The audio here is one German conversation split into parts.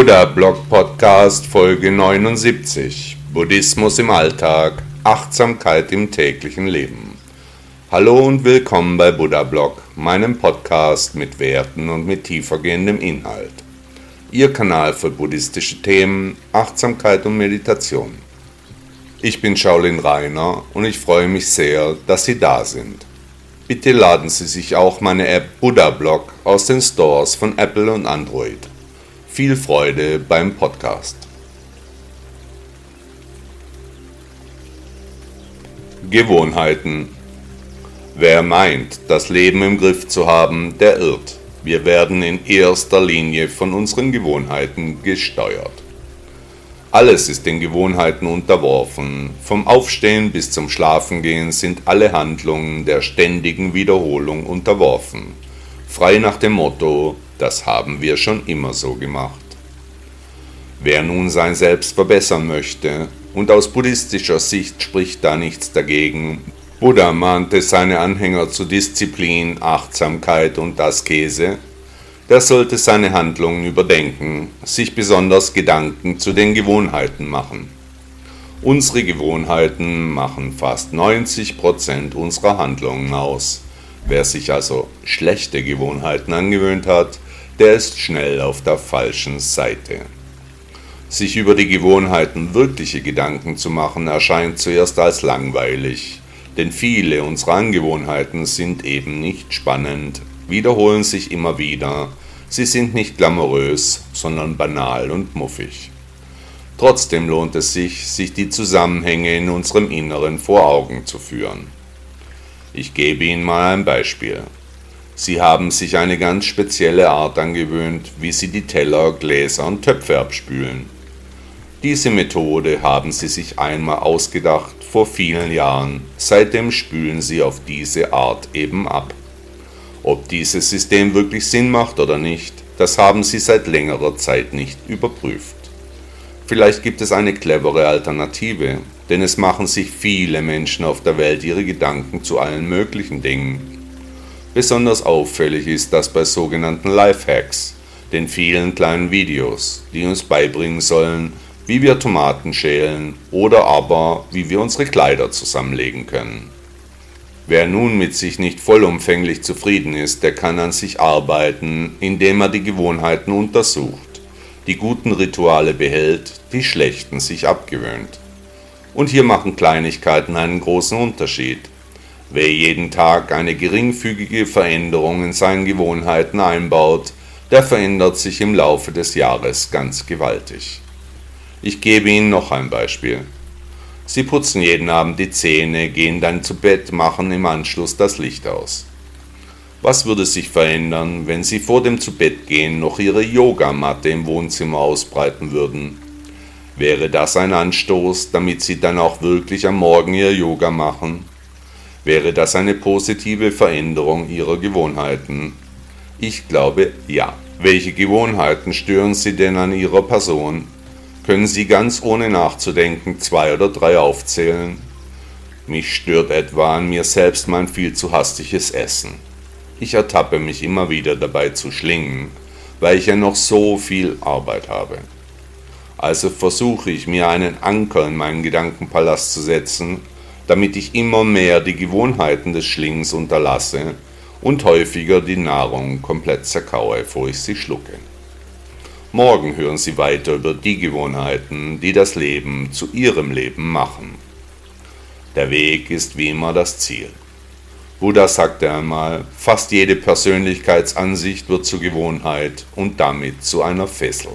Buddha Blog Podcast Folge 79 Buddhismus im Alltag, Achtsamkeit im täglichen Leben. Hallo und willkommen bei Buddha Blog, meinem Podcast mit Werten und mit tiefergehendem Inhalt. Ihr Kanal für buddhistische Themen, Achtsamkeit und Meditation. Ich bin Shaolin Rainer und ich freue mich sehr, dass Sie da sind. Bitte laden Sie sich auch meine App Buddha Blog aus den Stores von Apple und Android. Viel Freude beim Podcast. Gewohnheiten. Wer meint, das Leben im Griff zu haben, der irrt. Wir werden in erster Linie von unseren Gewohnheiten gesteuert. Alles ist den Gewohnheiten unterworfen. Vom Aufstehen bis zum Schlafengehen sind alle Handlungen der ständigen Wiederholung unterworfen. Frei nach dem Motto, das haben wir schon immer so gemacht. Wer nun sein Selbst verbessern möchte, und aus buddhistischer Sicht spricht da nichts dagegen, Buddha mahnte seine Anhänger zu Disziplin, Achtsamkeit und Askese, der sollte seine Handlungen überdenken, sich besonders Gedanken zu den Gewohnheiten machen. Unsere Gewohnheiten machen fast 90% unserer Handlungen aus. Wer sich also schlechte Gewohnheiten angewöhnt hat, der ist schnell auf der falschen Seite. Sich über die Gewohnheiten wirkliche Gedanken zu machen, erscheint zuerst als langweilig, denn viele unserer Angewohnheiten sind eben nicht spannend, wiederholen sich immer wieder, sie sind nicht glamourös, sondern banal und muffig. Trotzdem lohnt es sich, sich die Zusammenhänge in unserem Inneren vor Augen zu führen. Ich gebe Ihnen mal ein Beispiel. Sie haben sich eine ganz spezielle Art angewöhnt, wie Sie die Teller, Gläser und Töpfe abspülen. Diese Methode haben Sie sich einmal ausgedacht vor vielen Jahren, seitdem spülen Sie auf diese Art eben ab. Ob dieses System wirklich Sinn macht oder nicht, das haben Sie seit längerer Zeit nicht überprüft. Vielleicht gibt es eine clevere Alternative, denn es machen sich viele Menschen auf der Welt ihre Gedanken zu allen möglichen Dingen. Besonders auffällig ist das bei sogenannten Lifehacks, den vielen kleinen Videos, die uns beibringen sollen, wie wir Tomaten schälen oder aber wie wir unsere Kleider zusammenlegen können. Wer nun mit sich nicht vollumfänglich zufrieden ist, der kann an sich arbeiten, indem er die Gewohnheiten untersucht, die guten Rituale behält, die schlechten sich abgewöhnt. Und hier machen Kleinigkeiten einen großen Unterschied. Wer jeden Tag eine geringfügige Veränderung in seinen Gewohnheiten einbaut, der verändert sich im Laufe des Jahres ganz gewaltig. Ich gebe Ihnen noch ein Beispiel. Sie putzen jeden Abend die Zähne, gehen dann zu Bett, machen im Anschluss das Licht aus. Was würde sich verändern, wenn Sie vor dem Zubettgehen noch Ihre Yogamatte im Wohnzimmer ausbreiten würden? Wäre das ein Anstoß, damit Sie dann auch wirklich am Morgen Ihr Yoga machen? Wäre das eine positive Veränderung Ihrer Gewohnheiten? Ich glaube ja. Welche Gewohnheiten stören Sie denn an Ihrer Person? Können Sie ganz ohne nachzudenken zwei oder drei aufzählen? Mich stört etwa an mir selbst mein viel zu hastiges Essen. Ich ertappe mich immer wieder dabei zu schlingen, weil ich ja noch so viel Arbeit habe. Also versuche ich mir einen Anker in meinen Gedankenpalast zu setzen, damit ich immer mehr die Gewohnheiten des Schlingens unterlasse und häufiger die Nahrung komplett zerkaue, bevor ich sie schlucke. Morgen hören Sie weiter über die Gewohnheiten, die das Leben zu Ihrem Leben machen. Der Weg ist wie immer das Ziel. Buddha sagte einmal, fast jede Persönlichkeitsansicht wird zur Gewohnheit und damit zu einer Fessel.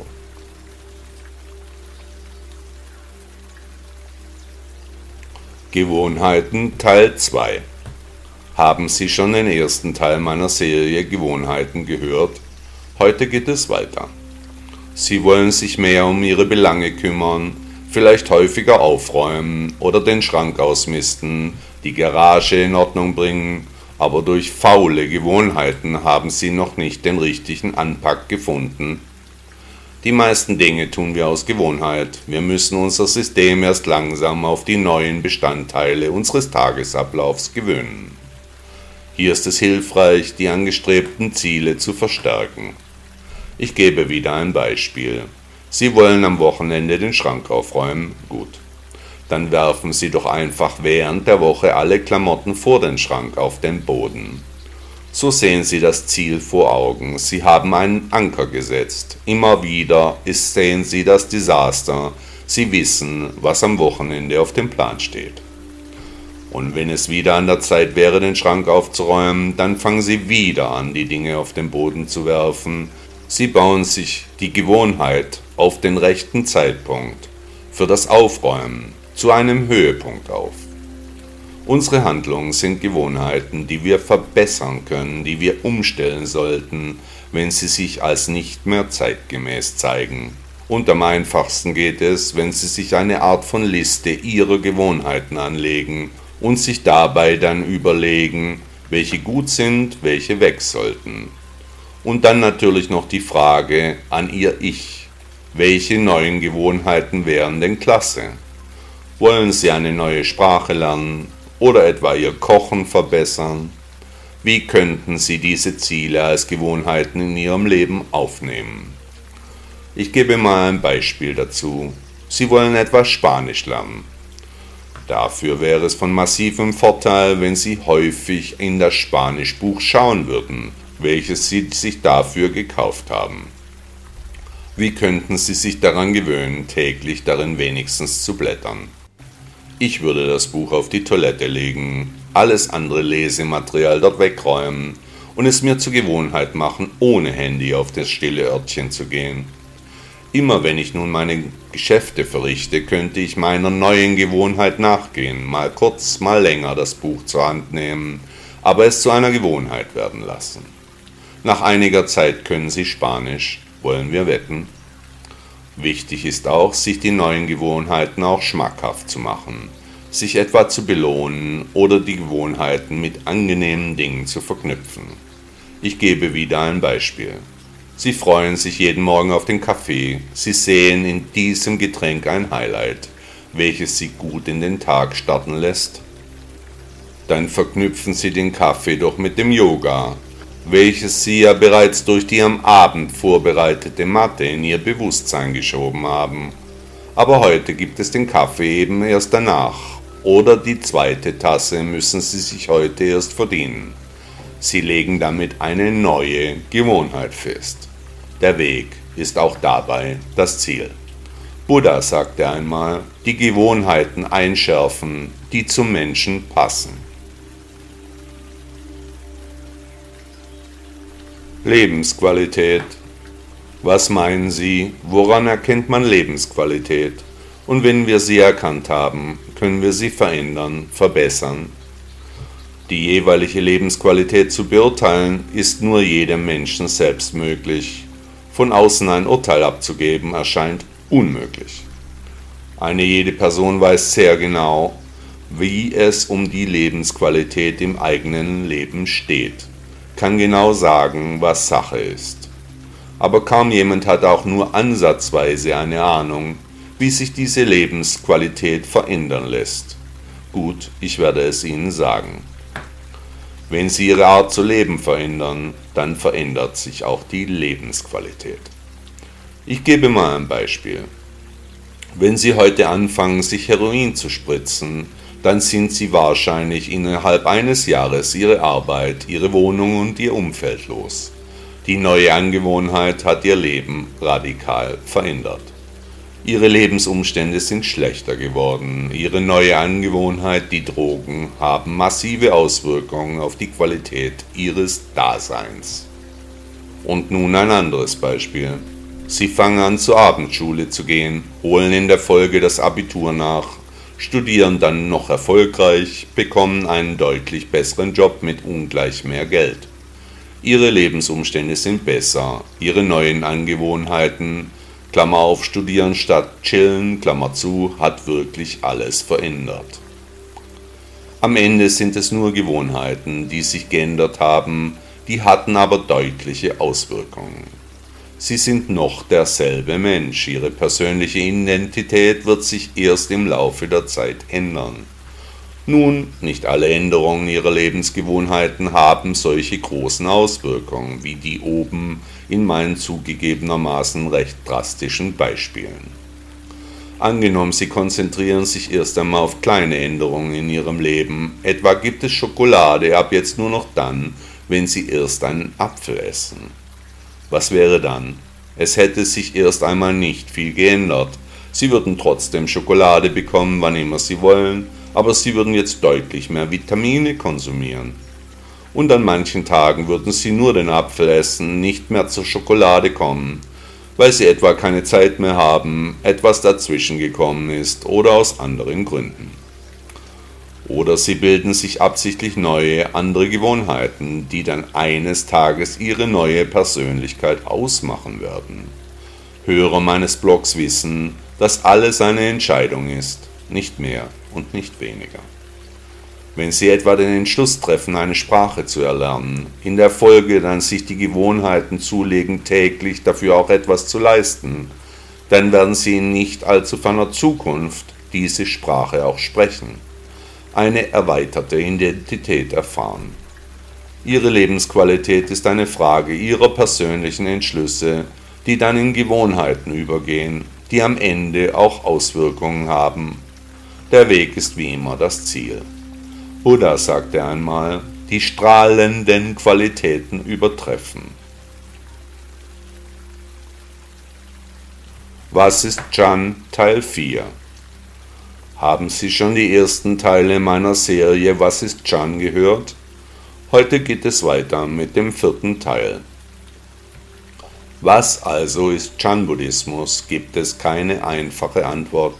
Gewohnheiten Teil 2 Haben Sie schon den ersten Teil meiner Serie Gewohnheiten gehört? Heute geht es weiter. Sie wollen sich mehr um Ihre Belange kümmern, vielleicht häufiger aufräumen oder den Schrank ausmisten, die Garage in Ordnung bringen, aber durch faule Gewohnheiten haben Sie noch nicht den richtigen Anpack gefunden die meisten Dinge tun wir aus Gewohnheit. Wir müssen unser System erst langsam auf die neuen Bestandteile unseres Tagesablaufs gewöhnen. Hier ist es hilfreich, die angestrebten Ziele zu verstärken. Ich gebe wieder ein Beispiel. Sie wollen am Wochenende den Schrank aufräumen? Gut. Dann werfen Sie doch einfach während der Woche alle Klamotten vor den Schrank auf den Boden. So sehen Sie das Ziel vor Augen. Sie haben einen Anker gesetzt. Immer wieder ist, sehen Sie das Desaster. Sie wissen, was am Wochenende auf dem Plan steht. Und wenn es wieder an der Zeit wäre, den Schrank aufzuräumen, dann fangen Sie wieder an, die Dinge auf den Boden zu werfen. Sie bauen sich die Gewohnheit auf den rechten Zeitpunkt für das Aufräumen zu einem Höhepunkt auf. Unsere Handlungen sind Gewohnheiten, die wir verbessern können, die wir umstellen sollten, wenn sie sich als nicht mehr zeitgemäß zeigen. Und am einfachsten geht es, wenn Sie sich eine Art von Liste Ihrer Gewohnheiten anlegen und sich dabei dann überlegen, welche gut sind, welche weg sollten. Und dann natürlich noch die Frage an Ihr Ich, welche neuen Gewohnheiten wären denn klasse? Wollen Sie eine neue Sprache lernen oder etwa Ihr Kochen verbessern? Wie könnten Sie diese Ziele als Gewohnheiten in Ihrem Leben aufnehmen? Ich gebe mal ein Beispiel dazu. Sie wollen etwas Spanisch lernen. Dafür wäre es von massivem Vorteil, wenn Sie häufig in das Spanischbuch schauen würden, welches Sie sich dafür gekauft haben. Wie könnten Sie sich daran gewöhnen, täglich darin wenigstens zu blättern? Ich würde das Buch auf die Toilette legen, alles andere Lesematerial dort wegräumen und es mir zur Gewohnheit machen, ohne Handy auf das stille Örtchen zu gehen. Immer wenn ich nun meine Geschäfte verrichte, könnte ich meiner neuen Gewohnheit nachgehen, mal kurz, mal länger das Buch zur Hand nehmen, aber es zu einer Gewohnheit werden lassen. Nach einiger Zeit können Sie Spanisch, wollen wir wetten? Wichtig ist auch, sich die neuen Gewohnheiten auch schmackhaft zu machen, sich etwa zu belohnen oder die Gewohnheiten mit angenehmen Dingen zu verknüpfen. Ich gebe wieder ein Beispiel. Sie freuen sich jeden Morgen auf den Kaffee, Sie sehen in diesem Getränk ein Highlight, welches Sie gut in den Tag starten lässt. Dann verknüpfen Sie den Kaffee doch mit dem Yoga, welches sie ja bereits durch die am Abend vorbereitete Matte in ihr Bewusstsein geschoben haben. Aber heute gibt es den Kaffee eben erst danach, oder die zweite Tasse müssen sie sich heute erst verdienen. Sie legen damit eine neue Gewohnheit fest. Der Weg ist auch dabei das Ziel. Buddha sagte einmal, die Gewohnheiten einschärfen, die zum Menschen passen. Lebensqualität. Was meinen Sie, woran erkennt man Lebensqualität? Und wenn wir sie erkannt haben, können wir sie verändern, verbessern. Die jeweilige Lebensqualität zu beurteilen, ist nur jedem Menschen selbst möglich. Von außen ein Urteil abzugeben, erscheint unmöglich. Eine jede Person weiß sehr genau, wie es um die Lebensqualität im eigenen Leben steht kann genau sagen, was Sache ist. Aber kaum jemand hat auch nur ansatzweise eine Ahnung, wie sich diese Lebensqualität verändern lässt. Gut, ich werde es Ihnen sagen. Wenn Sie Ihre Art zu leben verändern, dann verändert sich auch die Lebensqualität. Ich gebe mal ein Beispiel. Wenn Sie heute anfangen, sich Heroin zu spritzen, dann sind sie wahrscheinlich innerhalb eines Jahres ihre Arbeit, ihre Wohnung und ihr Umfeld los. Die neue Angewohnheit hat ihr Leben radikal verändert. Ihre Lebensumstände sind schlechter geworden. Ihre neue Angewohnheit, die Drogen, haben massive Auswirkungen auf die Qualität ihres Daseins. Und nun ein anderes Beispiel. Sie fangen an zur Abendschule zu gehen, holen in der Folge das Abitur nach, studieren dann noch erfolgreich, bekommen einen deutlich besseren Job mit ungleich mehr Geld. Ihre Lebensumstände sind besser, ihre neuen Angewohnheiten, Klammer auf studieren statt chillen, Klammer zu, hat wirklich alles verändert. Am Ende sind es nur Gewohnheiten, die sich geändert haben, die hatten aber deutliche Auswirkungen. Sie sind noch derselbe Mensch. Ihre persönliche Identität wird sich erst im Laufe der Zeit ändern. Nun, nicht alle Änderungen ihrer Lebensgewohnheiten haben solche großen Auswirkungen wie die oben in meinen zugegebenermaßen recht drastischen Beispielen. Angenommen, Sie konzentrieren sich erst einmal auf kleine Änderungen in Ihrem Leben, etwa gibt es Schokolade ab jetzt nur noch dann, wenn Sie erst einen Apfel essen. Was wäre dann? Es hätte sich erst einmal nicht viel geändert. Sie würden trotzdem Schokolade bekommen, wann immer Sie wollen, aber sie würden jetzt deutlich mehr Vitamine konsumieren. Und an manchen Tagen würden sie nur den Apfel essen, nicht mehr zur Schokolade kommen, weil sie etwa keine Zeit mehr haben, etwas dazwischen gekommen ist oder aus anderen Gründen. Oder sie bilden sich absichtlich neue, andere Gewohnheiten, die dann eines Tages ihre neue Persönlichkeit ausmachen werden. Hörer meines Blogs wissen, dass alles eine Entscheidung ist, nicht mehr und nicht weniger. Wenn Sie etwa den Entschluss treffen, eine Sprache zu erlernen, in der Folge dann sich die Gewohnheiten zulegen, täglich dafür auch etwas zu leisten, dann werden Sie in nicht allzu ferner Zukunft diese Sprache auch sprechen, eine erweiterte Identität erfahren. Ihre Lebensqualität ist eine Frage Ihrer persönlichen Entschlüsse, die dann in Gewohnheiten übergehen, die am Ende auch Auswirkungen haben der Weg ist wie immer das Ziel. Buddha sagte einmal, die strahlenden Qualitäten übertreffen. Was ist Chan Teil 4? Haben Sie schon die ersten Teile meiner Serie Was ist Chan gehört? Heute geht es weiter mit dem vierten Teil. Was also ist Chan-Buddhismus? Gibt es keine einfache Antwort.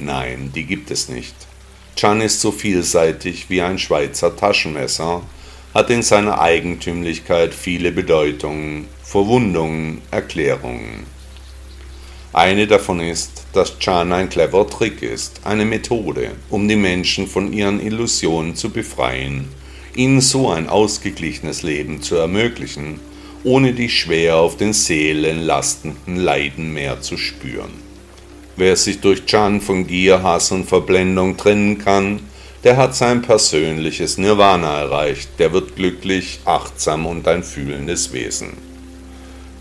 Nein, die gibt es nicht. Chan ist so vielseitig wie ein Schweizer Taschenmesser, hat in seiner Eigentümlichkeit viele Bedeutungen, Verwundungen, Erklärungen. Eine davon ist, dass Chan ein clever Trick ist, eine Methode, um die Menschen von ihren Illusionen zu befreien, ihnen so ein ausgeglichenes Leben zu ermöglichen, ohne die schwer auf den Seelen lastenden Leiden mehr zu spüren. Wer sich durch Chan von Gier, Hass und Verblendung trennen kann, der hat sein persönliches Nirvana erreicht, der wird glücklich, achtsam und ein fühlendes Wesen.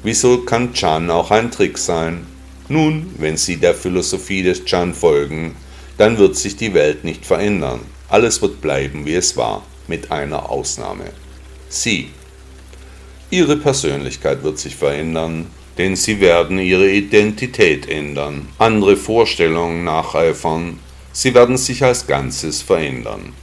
Wieso kann Chan auch ein Trick sein? Nun, wenn Sie der Philosophie des Chan folgen, dann wird sich die Welt nicht verändern. Alles wird bleiben, wie es war, mit einer Ausnahme. Sie. Ihre Persönlichkeit wird sich verändern, denn sie werden ihre Identität ändern, andere Vorstellungen nacheifern, sie werden sich als Ganzes verändern.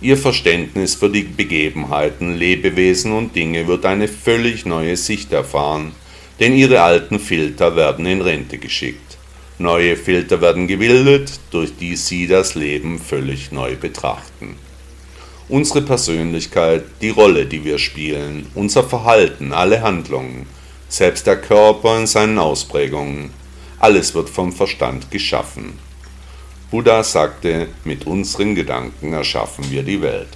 Ihr Verständnis für die Begebenheiten, Lebewesen und Dinge wird eine völlig neue Sicht erfahren, denn ihre alten Filter werden in Rente geschickt. Neue Filter werden gebildet, durch die sie das Leben völlig neu betrachten. Unsere Persönlichkeit, die Rolle, die wir spielen, unser Verhalten, alle Handlungen, selbst der Körper in seinen Ausprägungen, alles wird vom Verstand geschaffen. Buddha sagte, mit unseren Gedanken erschaffen wir die Welt.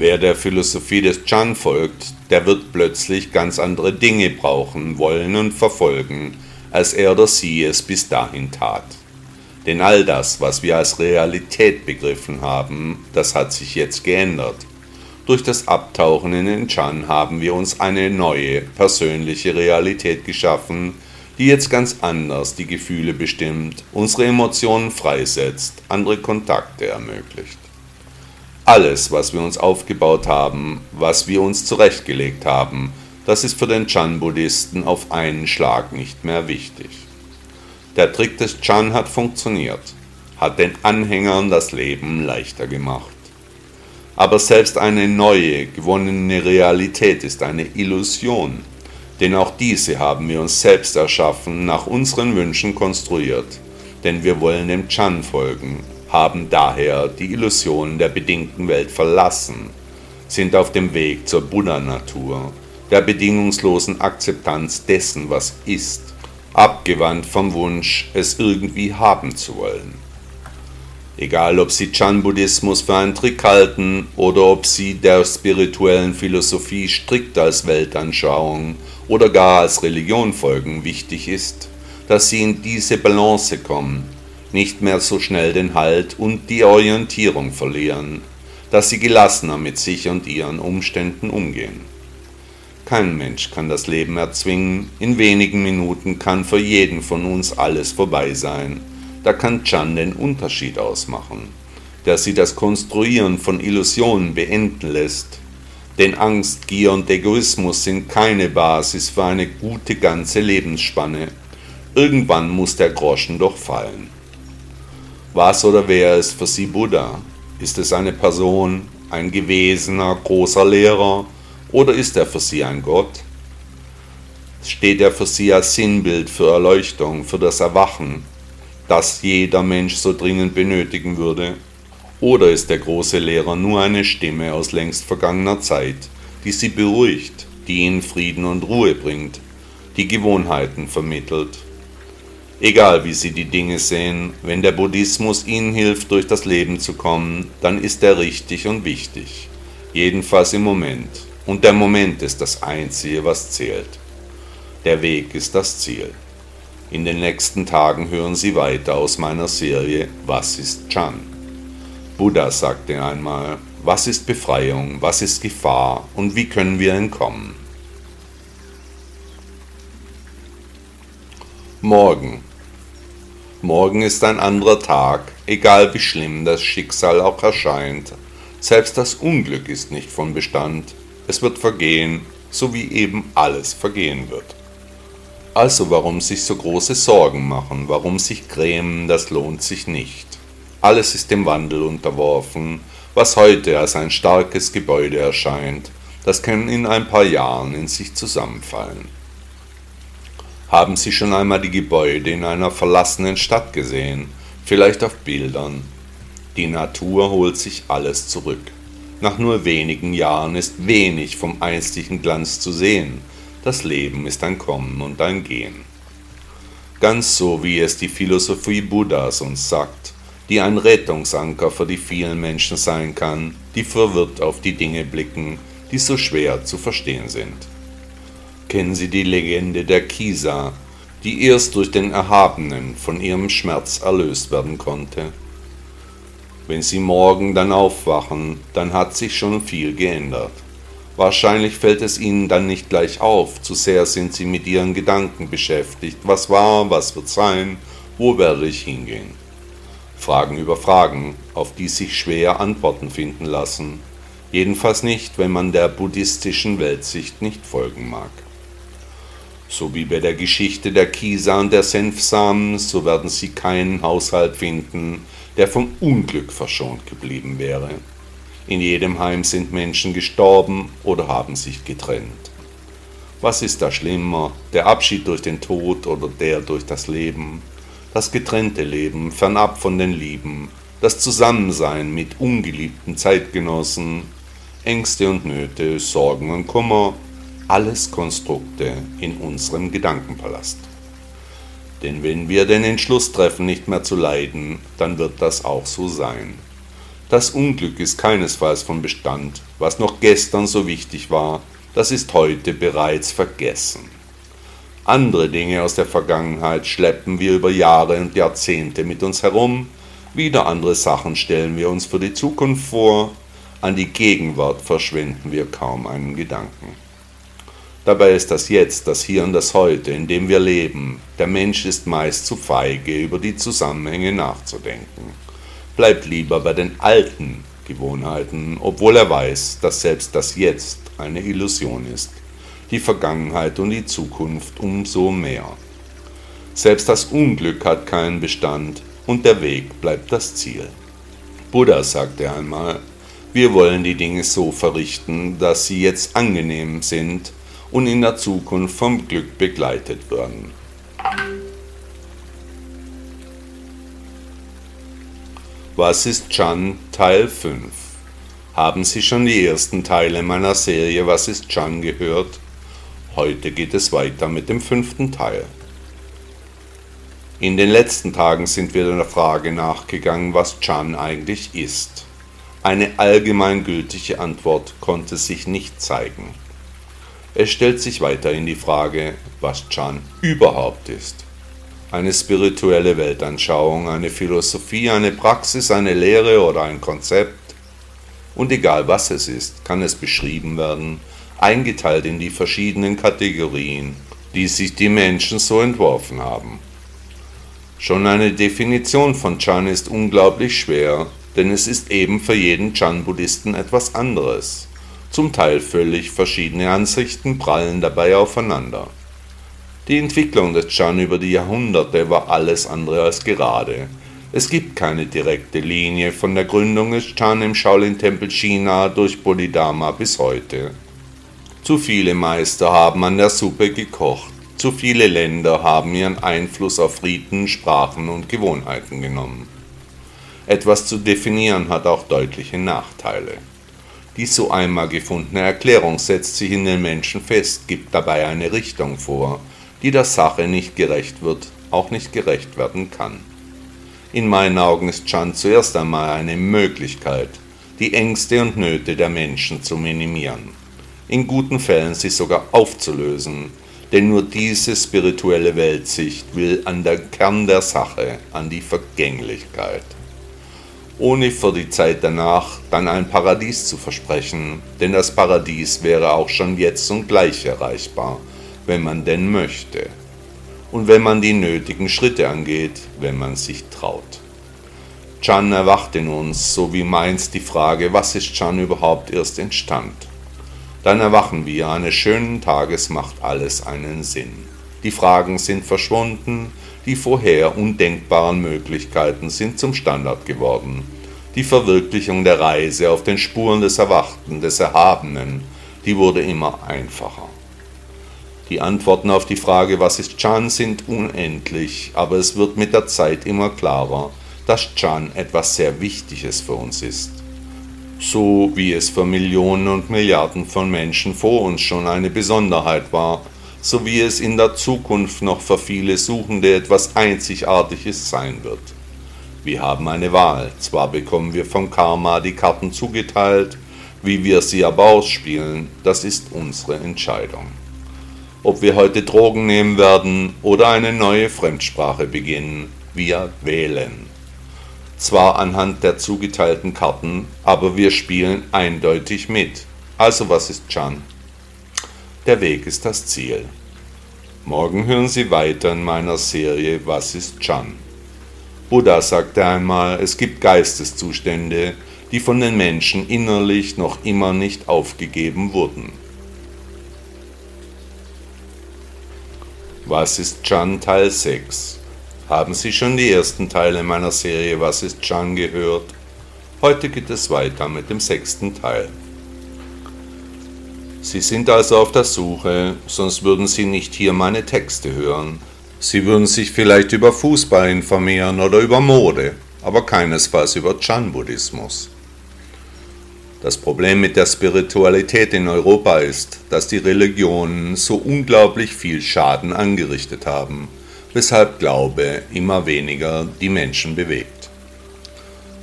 Wer der Philosophie des Chan folgt, der wird plötzlich ganz andere Dinge brauchen, wollen und verfolgen, als er oder sie es bis dahin tat. Denn all das, was wir als Realität begriffen haben, das hat sich jetzt geändert. Durch das Abtauchen in den Chan haben wir uns eine neue, persönliche Realität geschaffen, die jetzt ganz anders die Gefühle bestimmt, unsere Emotionen freisetzt, andere Kontakte ermöglicht. Alles, was wir uns aufgebaut haben, was wir uns zurechtgelegt haben, das ist für den Chan-Buddhisten auf einen Schlag nicht mehr wichtig. Der Trick des Chan hat funktioniert, hat den Anhängern das Leben leichter gemacht. Aber selbst eine neue, gewonnene Realität ist eine Illusion, denn auch diese haben wir uns selbst erschaffen, nach unseren Wünschen konstruiert, denn wir wollen dem Chan folgen, haben daher die Illusionen der bedingten Welt verlassen, sind auf dem Weg zur Buddha-Natur, der bedingungslosen Akzeptanz dessen, was ist, abgewandt vom Wunsch, es irgendwie haben zu wollen. Egal ob sie Chan-Buddhismus für einen Trick halten oder ob sie der spirituellen Philosophie strikt als Weltanschauung oder gar als Religion folgen, wichtig ist, dass sie in diese Balance kommen, nicht mehr so schnell den Halt und die Orientierung verlieren, dass sie gelassener mit sich und ihren Umständen umgehen. Kein Mensch kann das Leben erzwingen, in wenigen Minuten kann für jeden von uns alles vorbei sein, da kann Chan den Unterschied ausmachen, der sie das Konstruieren von Illusionen beenden lässt. Denn Angst, Gier und Egoismus sind keine Basis für eine gute ganze Lebensspanne. Irgendwann muss der Groschen doch fallen. Was oder wer ist für Sie Buddha? Ist es eine Person, ein gewesener, großer Lehrer oder ist er für Sie ein Gott? Steht er für Sie als Sinnbild für Erleuchtung, für das Erwachen, das jeder Mensch so dringend benötigen würde? Oder ist der große Lehrer nur eine Stimme aus längst vergangener Zeit, die Sie beruhigt, die Ihnen Frieden und Ruhe bringt, die Gewohnheiten vermittelt Egal wie Sie die Dinge sehen, wenn der Buddhismus Ihnen hilft, durch das Leben zu kommen, dann ist er richtig und wichtig. Jedenfalls im Moment. Und der Moment ist das Einzige, was zählt. Der Weg ist das Ziel. In den nächsten Tagen hören Sie weiter aus meiner Serie Was ist Chan? Buddha sagte einmal, was ist Befreiung, was ist Gefahr und wie können wir entkommen? Morgen Morgen ist ein anderer Tag, egal wie schlimm das Schicksal auch erscheint. Selbst das Unglück ist nicht von Bestand. Es wird vergehen, so wie eben alles vergehen wird. Also warum sich so große Sorgen machen, warum sich grämen, das lohnt sich nicht. Alles ist dem Wandel unterworfen, was heute als ein starkes Gebäude erscheint, das kann in ein paar Jahren in sich zusammenfallen. Haben Sie schon einmal die Gebäude in einer verlassenen Stadt gesehen? Vielleicht auf Bildern. Die Natur holt sich alles zurück. Nach nur wenigen Jahren ist wenig vom einstigen Glanz zu sehen. Das Leben ist ein Kommen und ein Gehen. Ganz so wie es die Philosophie Buddhas uns sagt, die ein Rettungsanker für die vielen Menschen sein kann, die verwirrt auf die Dinge blicken, die so schwer zu verstehen sind kennen Sie die Legende der Kisa, die erst durch den Erhabenen von ihrem Schmerz erlöst werden konnte. Wenn Sie morgen dann aufwachen, dann hat sich schon viel geändert. Wahrscheinlich fällt es Ihnen dann nicht gleich auf, zu sehr sind Sie mit Ihren Gedanken beschäftigt. Was war, was wird sein, wo werde ich hingehen? Fragen über Fragen, auf die sich schwer Antworten finden lassen. Jedenfalls nicht, wenn man der buddhistischen Weltsicht nicht folgen mag. So wie bei der Geschichte der Kieser und der Senfsamen, so werden sie keinen Haushalt finden, der vom Unglück verschont geblieben wäre. In jedem Heim sind Menschen gestorben oder haben sich getrennt. Was ist da schlimmer, der Abschied durch den Tod oder der durch das Leben? Das getrennte Leben, fernab von den Lieben, das Zusammensein mit ungeliebten Zeitgenossen, Ängste und Nöte, Sorgen und Kummer, alles Konstrukte in unserem Gedankenpalast. Denn wenn wir den Entschluss treffen, nicht mehr zu leiden, dann wird das auch so sein. Das Unglück ist keinesfalls von Bestand. Was noch gestern so wichtig war, das ist heute bereits vergessen. Andere Dinge aus der Vergangenheit schleppen wir über Jahre und Jahrzehnte mit uns herum, wieder andere Sachen stellen wir uns für die Zukunft vor, an die Gegenwart verschwenden wir kaum einen Gedanken. Dabei ist das Jetzt, das Hier und das Heute, in dem wir leben. Der Mensch ist meist zu feige, über die Zusammenhänge nachzudenken. Bleibt lieber bei den alten Gewohnheiten, obwohl er weiß, dass selbst das Jetzt eine Illusion ist. Die Vergangenheit und die Zukunft umso mehr. Selbst das Unglück hat keinen Bestand und der Weg bleibt das Ziel. Buddha sagte einmal, wir wollen die Dinge so verrichten, dass sie jetzt angenehm sind und in der Zukunft vom Glück begleitet werden. Was ist Chan Teil 5? Haben Sie schon die ersten Teile meiner Serie Was ist Chan gehört? Heute geht es weiter mit dem fünften Teil. In den letzten Tagen sind wir der Frage nachgegangen, was Chan eigentlich ist. Eine allgemeingültige Antwort konnte sich nicht zeigen. Es stellt sich weiterhin die Frage, was Chan überhaupt ist. eine spirituelle Weltanschauung, eine Philosophie, eine Praxis, eine Lehre oder ein Konzept. Und egal was es ist, kann es beschrieben werden, eingeteilt in die verschiedenen Kategorien, die sich die Menschen so entworfen haben. Schon eine Definition von Chan ist unglaublich schwer, denn es ist eben für jeden Chan-Buddhisten etwas anderes. Zum Teil völlig verschiedene Ansichten prallen dabei aufeinander. Die Entwicklung des Chan über die Jahrhunderte war alles andere als gerade. Es gibt keine direkte Linie von der Gründung des Chan im Shaolin-Tempel China durch Bodhidharma bis heute. Zu viele Meister haben an der Suppe gekocht, zu viele Länder haben ihren Einfluss auf Riten, Sprachen und Gewohnheiten genommen. Etwas zu definieren hat auch deutliche Nachteile. Die so einmal gefundene Erklärung setzt sich in den Menschen fest, gibt dabei eine Richtung vor, die der Sache nicht gerecht wird, auch nicht gerecht werden kann. In meinen Augen ist Chan zuerst einmal eine Möglichkeit, die Ängste und Nöte der Menschen zu minimieren, in guten Fällen sie sogar aufzulösen, denn nur diese spirituelle Weltsicht will an der Kern der Sache, an die Vergänglichkeit. Ohne für die Zeit danach dann ein Paradies zu versprechen, denn das Paradies wäre auch schon jetzt und gleich erreichbar, wenn man denn möchte. Und wenn man die nötigen Schritte angeht, wenn man sich traut. Chan erwacht in uns, so wie meins die Frage, was ist Chan überhaupt erst entstand. Dann erwachen wir, eines schönen Tages macht alles einen Sinn. Die Fragen sind verschwunden, die vorher undenkbaren Möglichkeiten sind zum Standard geworden. Die Verwirklichung der Reise auf den Spuren des Erwachten, des Erhabenen, die wurde immer einfacher. Die Antworten auf die Frage, was ist Chan, sind unendlich, aber es wird mit der Zeit immer klarer, dass Chan etwas sehr Wichtiges für uns ist. So wie es für Millionen und Milliarden von Menschen vor uns schon eine Besonderheit war, so wie es in der Zukunft noch für viele Suchende etwas Einzigartiges sein wird. Wir haben eine Wahl, zwar bekommen wir vom Karma die Karten zugeteilt, wie wir sie aber ausspielen, das ist unsere Entscheidung ob wir heute Drogen nehmen werden oder eine neue Fremdsprache beginnen. Wir wählen. Zwar anhand der zugeteilten Karten, aber wir spielen eindeutig mit. Also was ist Chan? Der Weg ist das Ziel. Morgen hören Sie weiter in meiner Serie Was ist Chan? Buddha sagte einmal, es gibt Geisteszustände, die von den Menschen innerlich noch immer nicht aufgegeben wurden. Was ist Chan Teil 6? Haben Sie schon die ersten Teile meiner Serie Was ist Chan gehört? Heute geht es weiter mit dem sechsten Teil. Sie sind also auf der Suche, sonst würden Sie nicht hier meine Texte hören. Sie würden sich vielleicht über Fußball informieren oder über Mode, aber keinesfalls über Chan-Buddhismus. Das Problem mit der Spiritualität in Europa ist, dass die Religionen so unglaublich viel Schaden angerichtet haben, weshalb Glaube immer weniger die Menschen bewegt.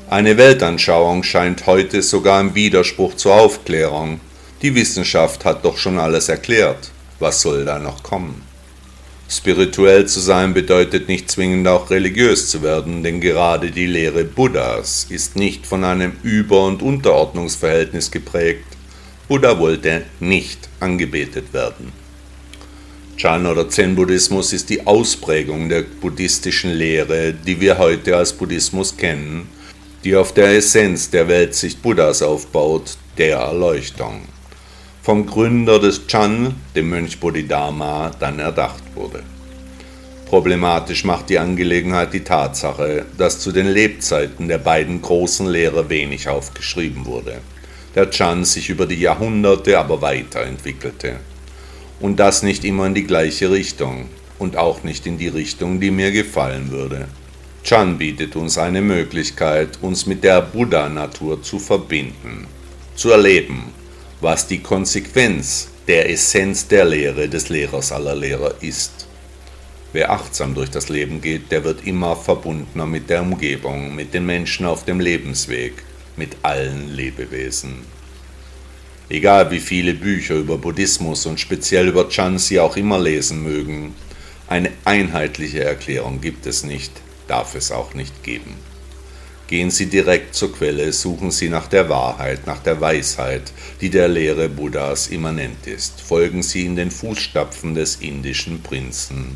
Eine Weltanschauung scheint heute sogar im Widerspruch zur Aufklärung. Die Wissenschaft hat doch schon alles erklärt. Was soll da noch kommen? Spirituell zu sein bedeutet nicht zwingend auch religiös zu werden, denn gerade die Lehre Buddhas ist nicht von einem Über- und Unterordnungsverhältnis geprägt. Buddha wollte nicht angebetet werden. Chan oder Zen-Buddhismus ist die Ausprägung der buddhistischen Lehre, die wir heute als Buddhismus kennen, die auf der Essenz der Weltsicht Buddhas aufbaut, der Erleuchtung vom Gründer des Chan, dem Mönch Bodhidharma, dann erdacht wurde. Problematisch macht die Angelegenheit die Tatsache, dass zu den Lebzeiten der beiden großen Lehrer wenig aufgeschrieben wurde, der Chan sich über die Jahrhunderte aber weiterentwickelte. Und das nicht immer in die gleiche Richtung und auch nicht in die Richtung, die mir gefallen würde. Chan bietet uns eine Möglichkeit, uns mit der Buddha-Natur zu verbinden, zu erleben, was die Konsequenz der Essenz der Lehre des Lehrers aller Lehrer ist. Wer achtsam durch das Leben geht, der wird immer verbundener mit der Umgebung, mit den Menschen auf dem Lebensweg, mit allen Lebewesen. Egal wie viele Bücher über Buddhismus und speziell über Chan Sie auch immer lesen mögen, Eine einheitliche Erklärung gibt es nicht, darf es auch nicht geben. Gehen Sie direkt zur Quelle, suchen Sie nach der Wahrheit, nach der Weisheit, die der Lehre Buddhas immanent ist. Folgen Sie in den Fußstapfen des indischen Prinzen.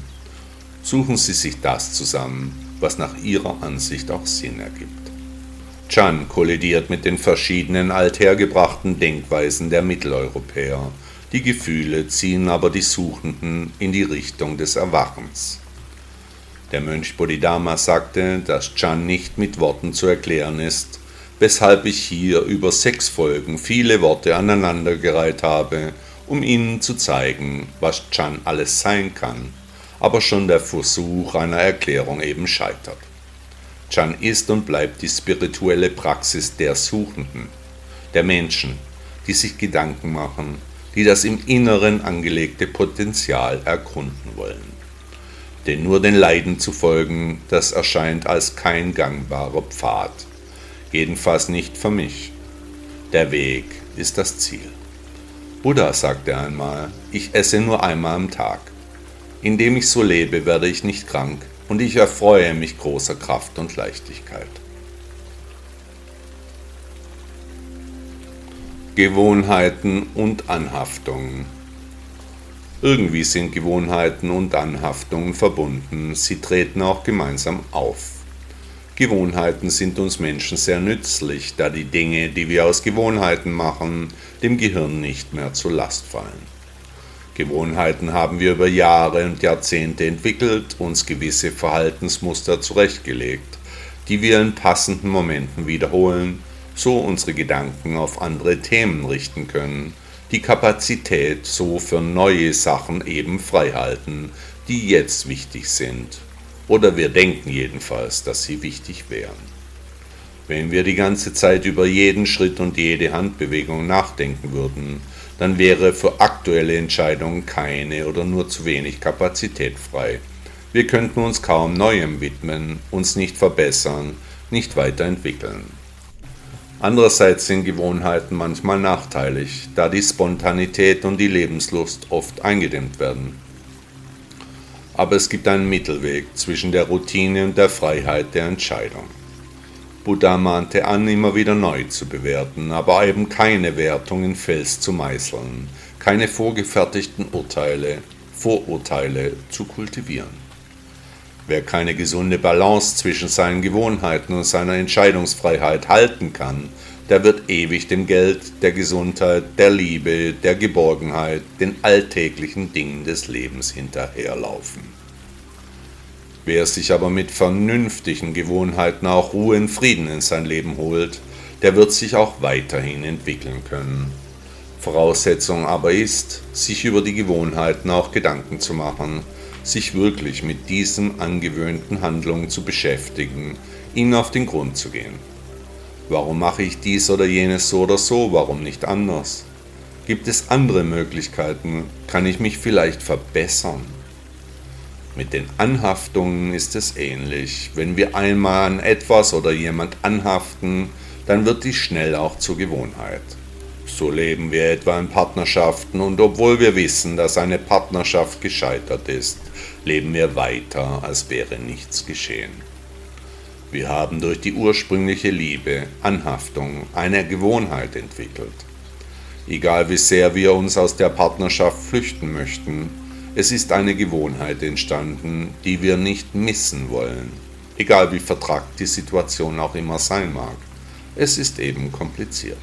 Suchen Sie sich das zusammen, was nach Ihrer Ansicht auch Sinn ergibt. Chan kollidiert mit den verschiedenen althergebrachten Denkweisen der Mitteleuropäer die Gefühle ziehen aber die Suchenden in die Richtung des Erwachens. Der Mönch Bodhidharma sagte, dass Chan nicht mit Worten zu erklären ist, weshalb ich hier über sechs Folgen viele Worte aneinandergereiht habe, um Ihnen zu zeigen, was Chan alles sein kann, aber schon der Versuch einer Erklärung eben scheitert. Chan ist und bleibt die spirituelle Praxis der Suchenden, der Menschen, die sich Gedanken machen, die das im Inneren angelegte Potenzial erkunden wollen. Denn nur den Leiden zu folgen, das erscheint als kein gangbarer Pfad. Jedenfalls nicht für mich. Der Weg ist das Ziel. Buddha sagte einmal, ich esse nur einmal am Tag. Indem ich so lebe, werde ich nicht krank und ich erfreue mich großer Kraft und Leichtigkeit. Gewohnheiten und Anhaftungen. Irgendwie sind Gewohnheiten und Anhaftungen verbunden, sie treten auch gemeinsam auf. Gewohnheiten sind uns Menschen sehr nützlich, da die Dinge, die wir aus Gewohnheiten machen, dem Gehirn nicht mehr zur Last fallen. Gewohnheiten haben wir über Jahre und Jahrzehnte entwickelt, uns gewisse Verhaltensmuster zurechtgelegt, die wir in passenden Momenten wiederholen so unsere Gedanken auf andere Themen richten können, die Kapazität so für neue Sachen eben frei halten, die jetzt wichtig sind. Oder wir denken jedenfalls, dass sie wichtig wären. Wenn wir die ganze Zeit über jeden Schritt und jede Handbewegung nachdenken würden, dann wäre für aktuelle Entscheidungen keine oder nur zu wenig Kapazität frei. Wir könnten uns kaum Neuem widmen, uns nicht verbessern, nicht weiterentwickeln. Andererseits sind Gewohnheiten manchmal nachteilig, da die Spontanität und die Lebenslust oft eingedämmt werden. Aber es gibt einen Mittelweg zwischen der Routine und der Freiheit der Entscheidung. Buddha mahnte an, immer wieder neu zu bewerten, aber eben keine Wertung in Fels zu meißeln, keine vorgefertigten Urteile, Vorurteile zu kultivieren. Wer keine gesunde Balance zwischen seinen Gewohnheiten und seiner Entscheidungsfreiheit halten kann, der wird ewig dem Geld, der Gesundheit, der Liebe, der Geborgenheit, den alltäglichen Dingen des Lebens hinterherlaufen. Wer sich aber mit vernünftigen Gewohnheiten auch Ruhe und Frieden in sein Leben holt, der wird sich auch weiterhin entwickeln können. Voraussetzung aber ist, sich über die Gewohnheiten auch Gedanken zu machen, sich wirklich mit diesen angewöhnten Handlungen zu beschäftigen, ihnen auf den Grund zu gehen. Warum mache ich dies oder jenes so oder so, warum nicht anders? Gibt es andere Möglichkeiten? Kann ich mich vielleicht verbessern? Mit den Anhaftungen ist es ähnlich. Wenn wir einmal an etwas oder jemand anhaften, dann wird dies schnell auch zur Gewohnheit. So leben wir etwa in Partnerschaften und obwohl wir wissen, dass eine Partnerschaft gescheitert ist, leben wir weiter, als wäre nichts geschehen. Wir haben durch die ursprüngliche Liebe, Anhaftung, eine Gewohnheit entwickelt. Egal wie sehr wir uns aus der Partnerschaft flüchten möchten, es ist eine Gewohnheit entstanden, die wir nicht missen wollen, egal wie vertragt die Situation auch immer sein mag. Es ist eben kompliziert.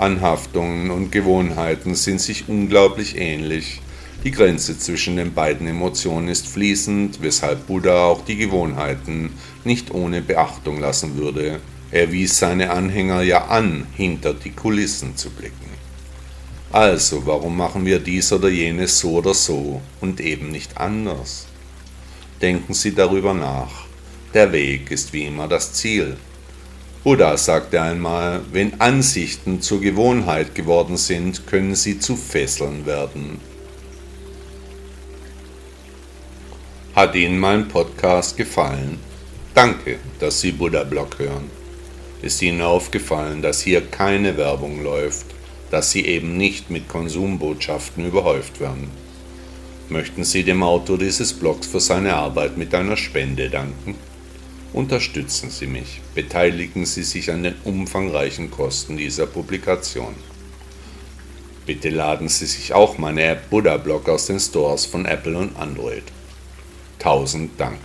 Anhaftungen und Gewohnheiten sind sich unglaublich ähnlich. Die Grenze zwischen den beiden Emotionen ist fließend, weshalb Buddha auch die Gewohnheiten nicht ohne Beachtung lassen würde. Er wies seine Anhänger ja an, hinter die Kulissen zu blicken. Also, warum machen wir dies oder jenes so oder so und eben nicht anders? Denken Sie darüber nach. Der Weg ist wie immer das Ziel. Buddha sagte einmal, wenn Ansichten zur Gewohnheit geworden sind, können sie zu Fesseln werden. Hat Ihnen mein Podcast gefallen? Danke, dass Sie Buddha Blog hören. Ist Ihnen aufgefallen, dass hier keine Werbung läuft, dass Sie eben nicht mit Konsumbotschaften überhäuft werden? Möchten Sie dem Autor dieses Blogs für seine Arbeit mit einer Spende danken? Unterstützen Sie mich, beteiligen Sie sich an den umfangreichen Kosten dieser Publikation. Bitte laden Sie sich auch meine App Buddha Blog aus den Stores von Apple und Android. Tausend Dank.